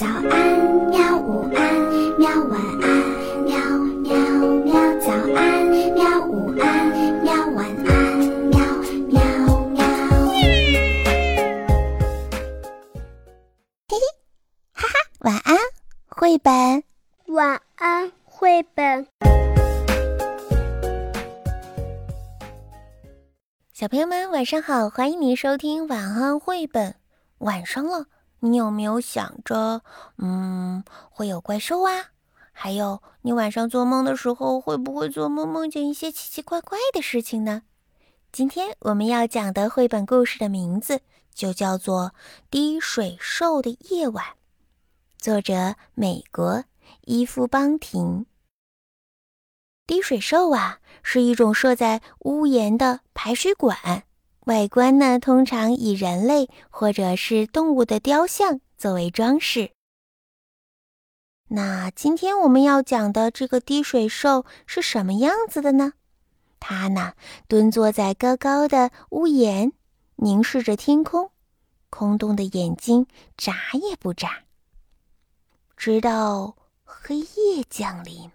早安，喵！午安，喵！晚安，喵喵喵！早安，喵！午安，喵！晚安，喵喵喵！嘿嘿，哈哈，晚安，绘本。晚安，绘本。小朋友们，晚上好！欢迎您收听晚安绘本。晚上了。你有没有想着，嗯，会有怪兽啊？还有，你晚上做梦的时候，会不会做梦梦见一些奇奇怪怪的事情呢？今天我们要讲的绘本故事的名字就叫做《滴水兽的夜晚》，作者美国伊夫邦廷。滴水兽啊，是一种设在屋檐的排水管。外观呢，通常以人类或者是动物的雕像作为装饰。那今天我们要讲的这个滴水兽是什么样子的呢？它呢，蹲坐在高高的屋檐，凝视着天空，空洞的眼睛眨也不眨，直到黑夜降临。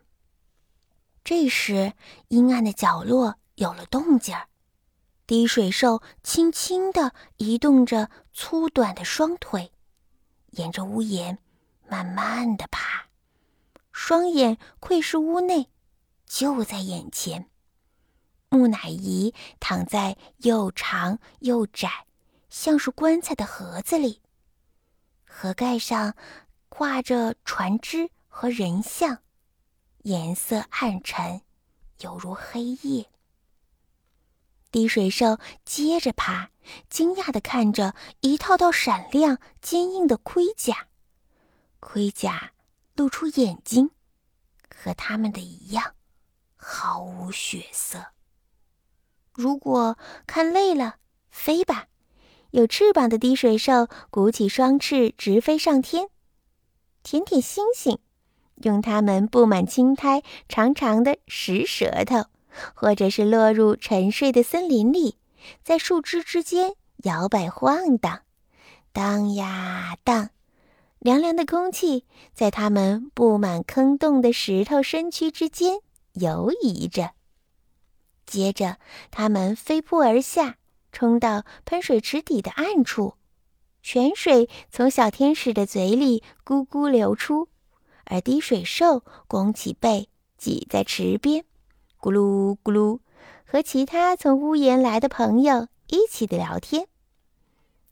这时，阴暗的角落有了动静儿。滴水兽轻轻地移动着粗短的双腿，沿着屋檐慢慢地爬，双眼窥视屋内，就在眼前。木乃伊躺在又长又窄、像是棺材的盒子里，盒盖上挂着船只和人像，颜色暗沉，犹如黑夜。滴水兽接着爬，惊讶地看着一套套闪亮、坚硬的盔甲。盔甲露出眼睛，和他们的一样，毫无血色。如果看累了，飞吧！有翅膀的滴水兽鼓起双翅，直飞上天，舔舔星星，用它们布满青苔、长长的石舌头。或者是落入沉睡的森林里，在树枝之间摇摆晃荡，荡呀荡，凉凉的空气在它们布满坑洞的石头身躯之间游移着。接着，它们飞扑而下，冲到喷水池底的暗处，泉水从小天使的嘴里咕咕流出，而滴水兽弓起背，挤在池边。咕噜咕噜，和其他从屋檐来的朋友一起的聊天。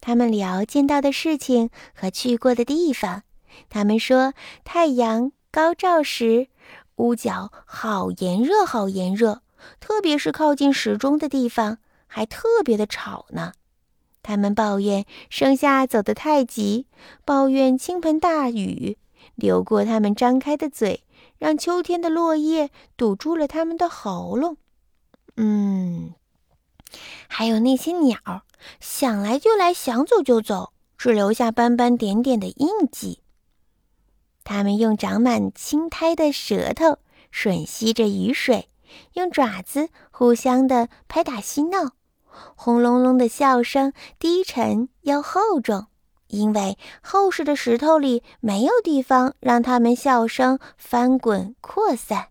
他们聊见到的事情和去过的地方。他们说，太阳高照时，屋角好炎热，好炎热，特别是靠近时钟的地方，还特别的吵呢。他们抱怨盛夏走得太急，抱怨倾盆大雨流过他们张开的嘴。让秋天的落叶堵住了他们的喉咙。嗯，还有那些鸟，想来就来，想走就走，只留下斑斑点点的印记。它们用长满青苔的舌头吮吸着雨水，用爪子互相的拍打嬉闹，轰隆隆的笑声低沉又厚重。因为厚实的石头里没有地方让他们笑声翻滚扩散。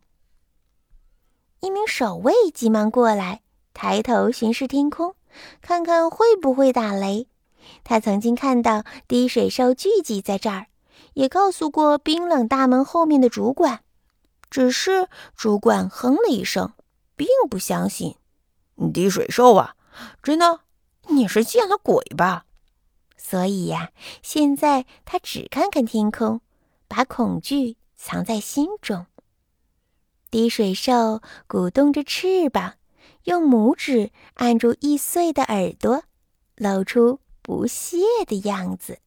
一名守卫急忙过来，抬头巡视天空，看看会不会打雷。他曾经看到滴水兽聚集在这儿，也告诉过冰冷大门后面的主管。只是主管哼了一声，并不相信。滴水兽啊，真的？你是见了鬼吧？所以呀，现在他只看看天空，把恐惧藏在心中。滴水兽鼓动着翅膀，用拇指按住易碎的耳朵，露出不屑的样子。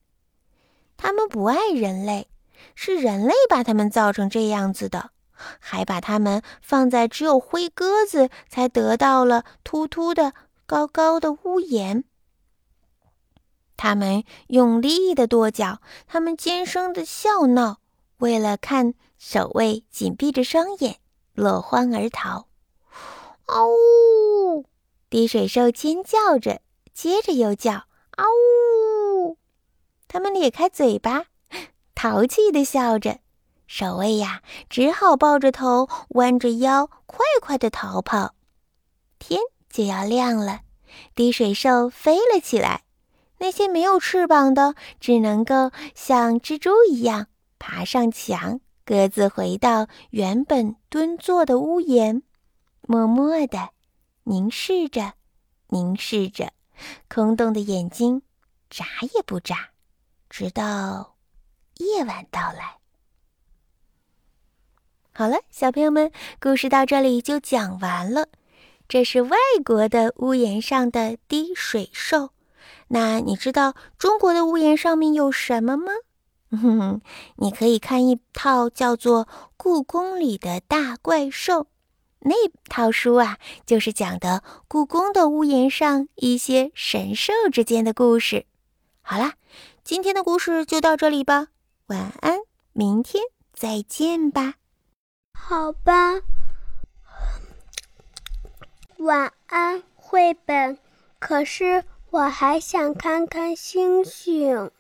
他们不爱人类，是人类把他们造成这样子的，还把他们放在只有灰鸽子才得到了突突的高高的屋檐。他们用力的跺脚，他们尖声的笑闹，为了看守卫紧闭着双眼，落荒而逃。嗷呜！滴水兽尖叫着，接着又叫嗷呜！他们咧开嘴巴，淘气地笑着。守卫呀，只好抱着头，弯着腰，快快地逃跑。天就要亮了，滴水兽飞了起来。那些没有翅膀的，只能够像蜘蛛一样爬上墙，各自回到原本蹲坐的屋檐，默默地凝视着，凝视着，空洞的眼睛眨也不眨，直到夜晚到来。好了，小朋友们，故事到这里就讲完了。这是外国的屋檐上的滴水兽。那你知道中国的屋檐上面有什么吗？哼哼，你可以看一套叫做《故宫里的大怪兽》那套书啊，就是讲的故宫的屋檐上一些神兽之间的故事。好啦，今天的故事就到这里吧，晚安，明天再见吧。好吧，晚安，绘本。可是我还想看看星星。